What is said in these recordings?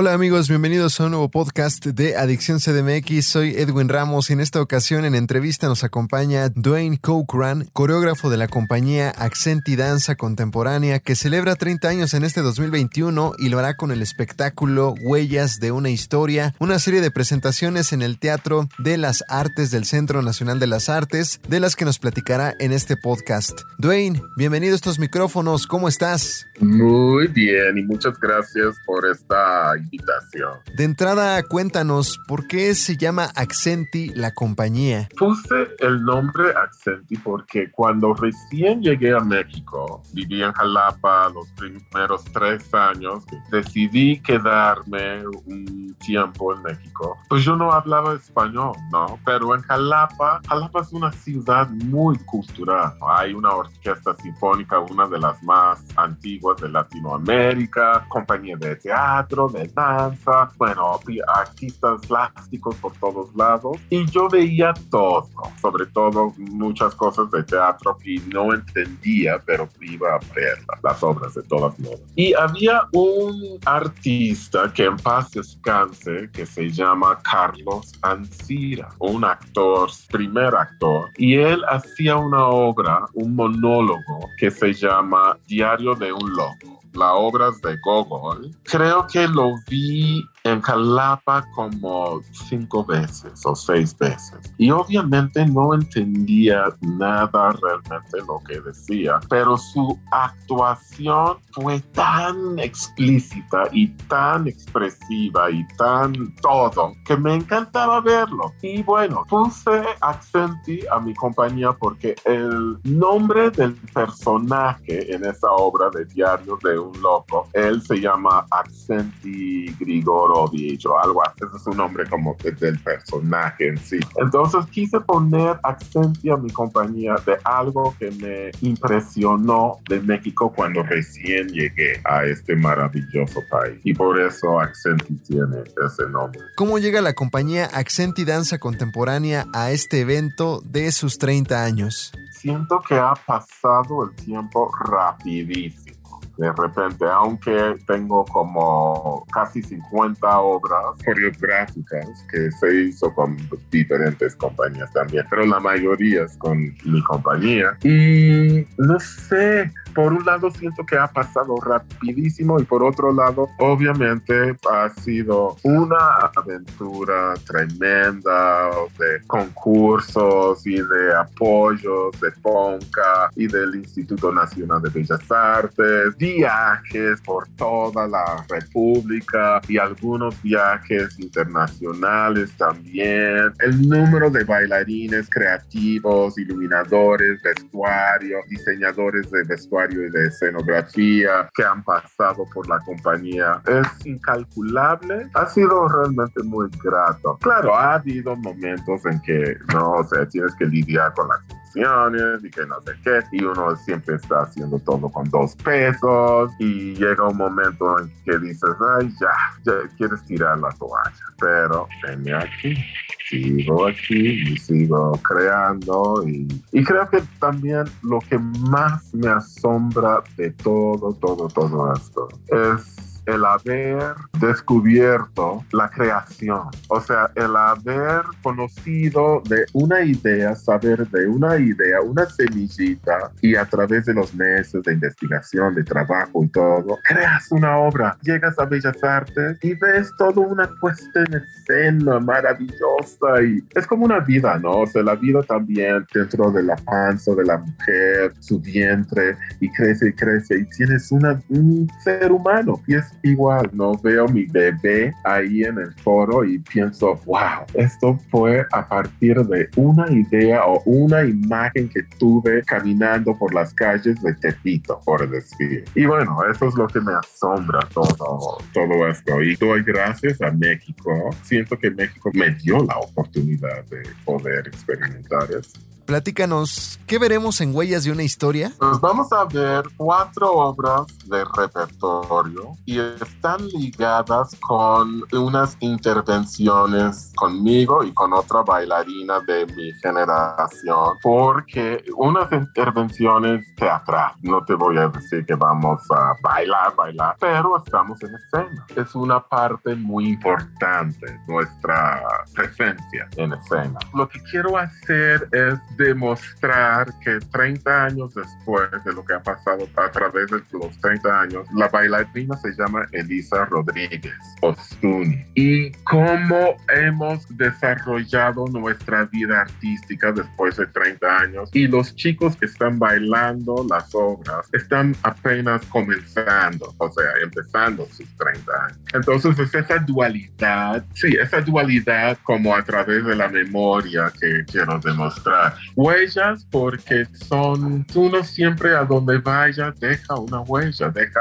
Hola amigos, bienvenidos a un nuevo podcast de Adicción CDMX. Soy Edwin Ramos y en esta ocasión en entrevista nos acompaña Dwayne Cochran, coreógrafo de la compañía Accenti Danza Contemporánea, que celebra 30 años en este 2021 y lo hará con el espectáculo Huellas de una Historia, una serie de presentaciones en el Teatro de las Artes del Centro Nacional de las Artes, de las que nos platicará en este podcast. Dwayne, bienvenido a estos micrófonos, ¿cómo estás? Muy bien y muchas gracias por esta invitación. De entrada, cuéntanos, ¿por qué se llama Accenti la compañía? Puse el nombre Accenti porque cuando recién llegué a México, viví en Jalapa los primeros tres años, decidí quedarme un tiempo en México. Pues yo no hablaba español, ¿no? Pero en Jalapa, Jalapa es una ciudad muy cultural. Hay una orquesta sinfónica, una de las más antiguas de Latinoamérica, compañía de teatro, de danza, bueno, artistas plásticos por todos lados. Y yo veía todo, sobre todo muchas cosas de teatro que no entendía, pero iba a ver las obras de todas modos. Y había un artista que en paz descanse, que se llama Carlos Ancira, un actor, primer actor, y él hacía una obra, un monólogo que se llama Diario de un Loco la obra de Gogol, creo que lo vi en Jalapa como cinco veces o seis veces. Y obviamente no entendía nada realmente lo que decía, pero su actuación fue tan explícita y tan expresiva y tan todo que me encantaba verlo. Y bueno, puse Accenti a mi compañía porque el nombre del personaje en esa obra de Diario de un Loco, él se llama Accenti Grigoro o algo así. Ese es un nombre como del personaje en sí. Entonces quise poner Accenti a mi compañía de algo que me impresionó de México cuando recién llegué a este maravilloso país. Y por eso Accenti tiene ese nombre. ¿Cómo llega la compañía Accenti Danza Contemporánea a este evento de sus 30 años? Siento que ha pasado el tiempo rapidísimo de repente, aunque tengo como casi 50 obras coreográficas que se hizo con diferentes compañías también, pero la mayoría es con mi compañía. Y no sé, por un lado siento que ha pasado rapidísimo y por otro lado, obviamente ha sido una aventura tremenda de concursos y de apoyos de FONCA y del Instituto Nacional de Bellas Artes viajes por toda la República y algunos viajes internacionales también. El número de bailarines creativos, iluminadores, vestuario, diseñadores de vestuario y de escenografía que han pasado por la compañía es incalculable. Ha sido realmente muy grato. Claro, ha habido momentos en que no, o sea, tienes que lidiar con las y que no sé qué, y uno siempre está haciendo todo con dos pesos y llega un momento en que dices, ay, ya, ya quieres tirar la toalla, pero venme aquí, sigo aquí y sigo creando y, y creo que también lo que más me asombra de todo, todo, todo esto es el haber descubierto la creación, o sea, el haber conocido de una idea, saber de una idea, una semillita y a través de los meses de investigación, de trabajo y todo, creas una obra, llegas a Bellas Artes y ves toda una puesta en escena maravillosa y es como una vida, ¿no? O sea, la vida también dentro de la panza de la mujer, su vientre y crece y crece y tienes un ser humano y es igual, ¿no? Veo mi bebé ahí en el foro y pienso, wow, esto fue a partir de una idea o una imagen que tuve caminando por las calles de Tepito, por decir. Y bueno, eso es lo que me asombra todo, todo esto. Y doy gracias a México. Siento que México me dio la oportunidad de poder experimentar eso. Platícanos, ¿qué veremos en Huellas de una historia? Pues vamos a ver cuatro obras de repertorio y están ligadas con unas intervenciones conmigo y con otra bailarina de mi generación, porque unas intervenciones teatrales, no te voy a decir que vamos a bailar, bailar, pero estamos en escena. Es una parte muy importante nuestra presencia en escena. Lo que quiero hacer es demostrar que 30 años después de lo que ha pasado a través de los 30 años, la bailarina se llama Elisa Rodríguez Ostuni. Y cómo hemos desarrollado nuestra vida artística después de 30 años. Y los chicos que están bailando las obras están apenas comenzando, o sea, empezando sus 30 años. Entonces es esa dualidad, sí, esa dualidad como a través de la memoria que quiero demostrar. Huellas porque son, uno siempre a donde vaya deja una huella, deja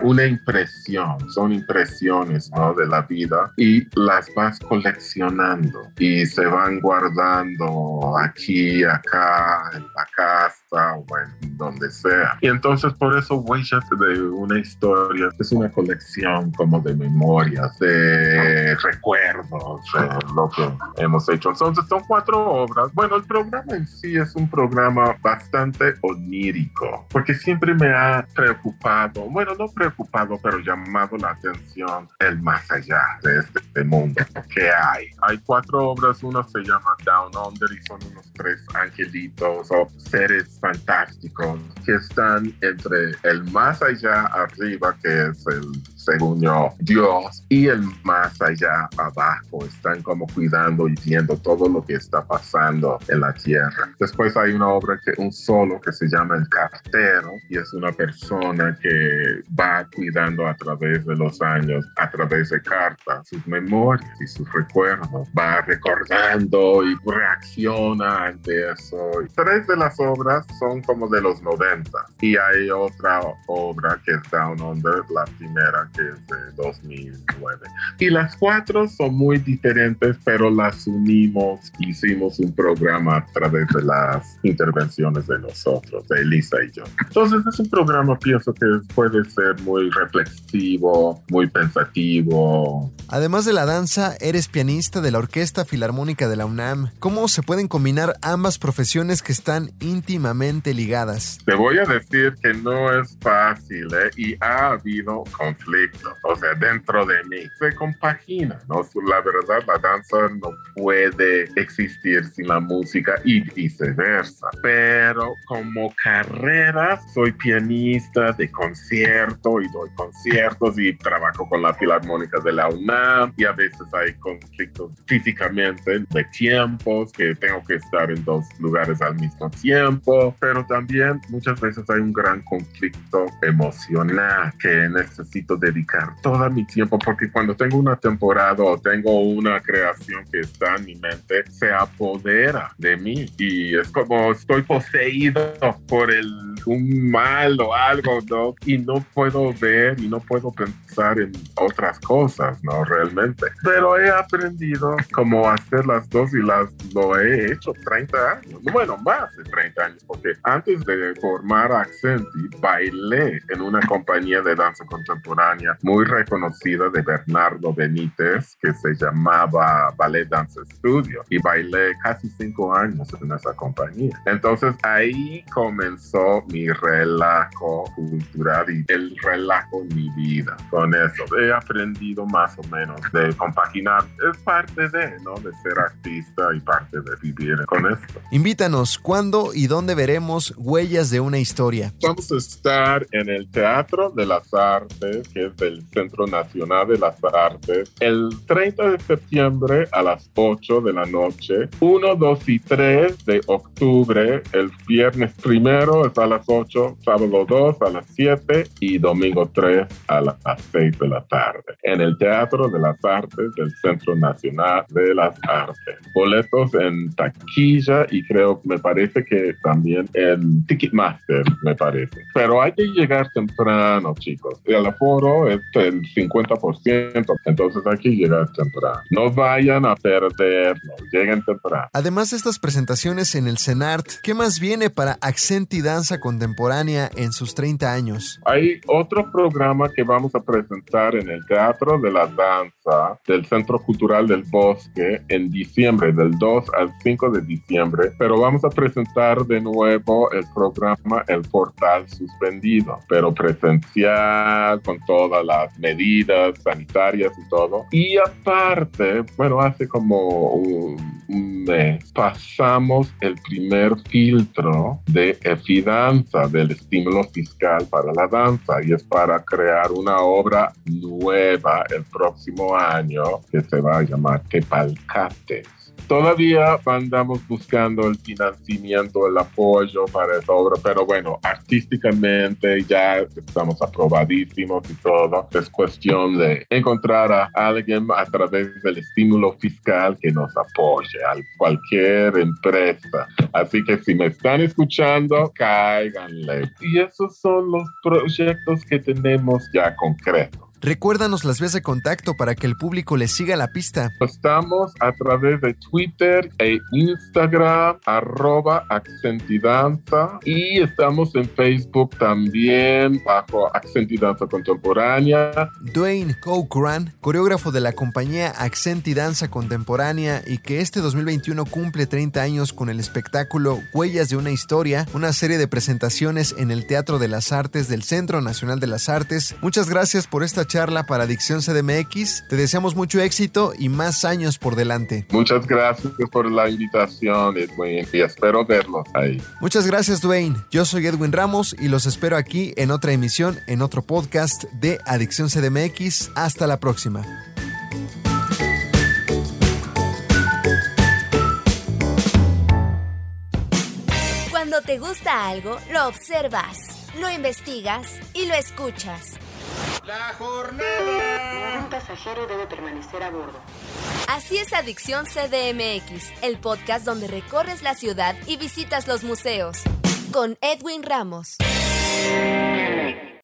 una impresión, son impresiones ¿no? de la vida y las vas coleccionando y se van guardando aquí, acá, en la casa o en donde sea. Y entonces por eso Huellas de una historia es una colección como de memorias, de recuerdos, de lo que hemos hecho. Entonces son cuatro obras. Bueno, el programa en sí es un programa bastante onírico, porque siempre me ha preocupado, bueno, no preocupado, pero llamado la atención el más allá de este mundo que hay. Hay cuatro obras, una se llama Down Under y son unos tres angelitos o seres fantásticos que están entre el más allá arriba, que es el según Dios y el más allá abajo están como cuidando y viendo todo lo que está pasando en la tierra. Después hay una obra que un solo que se llama El Cartero y es una persona que va cuidando a través de los años, a través de cartas, sus memorias y sus recuerdos, va recordando y reacciona ante eso. Tres de las obras son como de los 90 y hay otra obra que es Down Under, la primera que es de 2009. Y las cuatro son muy diferentes, pero las unimos, hicimos un programa a través de las intervenciones de nosotros, de Elisa y yo. Entonces es un programa, pienso que puede ser muy reflexivo, muy pensativo. Además de la danza, eres pianista de la Orquesta Filarmónica de la UNAM. ¿Cómo se pueden combinar ambas profesiones que están íntimamente ligadas? Te voy a decir que no es fácil ¿eh? y ha habido conflictos o sea, dentro de mí. Se compagina, ¿no? La verdad, la danza no puede existir sin la música y viceversa. Pero como carrera, soy pianista de concierto y doy conciertos y trabajo con la Filarmónica de la UNAM y a veces hay conflictos físicamente de tiempos que tengo que estar en dos lugares al mismo tiempo, pero también muchas veces hay un gran conflicto emocional que necesito dedicar todo mi tiempo, porque cuando tengo una temporada o tengo una creación que está en mi mente, se apodera de mí y es como estoy poseído por el, un mal o algo, ¿no? Y no puedo ver y no puedo pensar en otras cosas, ¿no? Realmente. Pero he aprendido cómo hacer las dos y las lo he hecho 30 años, bueno, más de 30 años, porque antes de formar Accenti, bailé en una compañía de danza contemporánea muy reconocida de Bernardo Benítez que se llamaba Ballet Dance Studio y bailé casi cinco años en esa compañía. Entonces ahí comenzó mi relajo cultural y el relajo en mi vida. Con eso he aprendido más o menos de compaginar. Es parte de, ¿no? De ser artista y parte de vivir con esto. Invítanos, ¿cuándo y dónde veremos Huellas de una historia? Vamos a estar en el Teatro de las Artes, que es del Centro Nacional de las Artes el 30 de septiembre a las 8 de la noche, 1, 2 y 3 de octubre, el viernes primero es a las 8, sábado 2 a las 7 y domingo 3 a las 6 de la tarde en el Teatro de las Artes del Centro Nacional de las Artes. Boletos en taquilla y creo, me parece que también en Ticketmaster, me parece. Pero hay que llegar temprano, chicos. El aforo es el 50%, entonces hay que llegar temprano. No vayan a perderlo, lleguen temprano. Además de estas presentaciones en el CENART, ¿qué más viene para Accent y Danza Contemporánea en sus 30 años? Hay otro programa que vamos a presentar en el Teatro de la Danza del Centro Cultural del Bosque en diciembre, del 2 al 5 de diciembre, pero vamos a presentar de nuevo el programa El Portal Suspendido, pero presencial, con todas las medidas sanitarias y todo. Y aparte, bueno, hace como un, mes pasamos el primer filtro de del estímulo fiscal para la danza y es para crear una obra nueva el próximo año que se va a llamar Tepalcates Todavía andamos buscando el financiamiento, el apoyo para esa obra, pero bueno, artísticamente ya estamos aprobadísimos y todo. Es cuestión de encontrar a alguien a través del estímulo fiscal que nos apoye, a cualquier empresa. Así que si me están escuchando, cáiganle. Y esos son los proyectos que tenemos ya concretos. Recuérdanos las vías de contacto para que el público le siga la pista. Estamos a través de Twitter e Instagram, arroba Accentidanza, y estamos en Facebook también bajo Accentidanza Contemporánea. Dwayne Cochran, coreógrafo de la compañía Accentidanza Contemporánea y que este 2021 cumple 30 años con el espectáculo Huellas de una Historia, una serie de presentaciones en el Teatro de las Artes del Centro Nacional de las Artes. Muchas gracias por esta charla para Adicción CDMX. Te deseamos mucho éxito y más años por delante. Muchas gracias por la invitación, Edwin, y espero verlos ahí. Muchas gracias, Dwayne. Yo soy Edwin Ramos y los espero aquí en otra emisión, en otro podcast de Adicción CDMX. Hasta la próxima. Cuando te gusta algo, lo observas, lo investigas y lo escuchas. La jornada. Un pasajero debe permanecer a bordo. Así es Adicción CDMX, el podcast donde recorres la ciudad y visitas los museos. Con Edwin Ramos.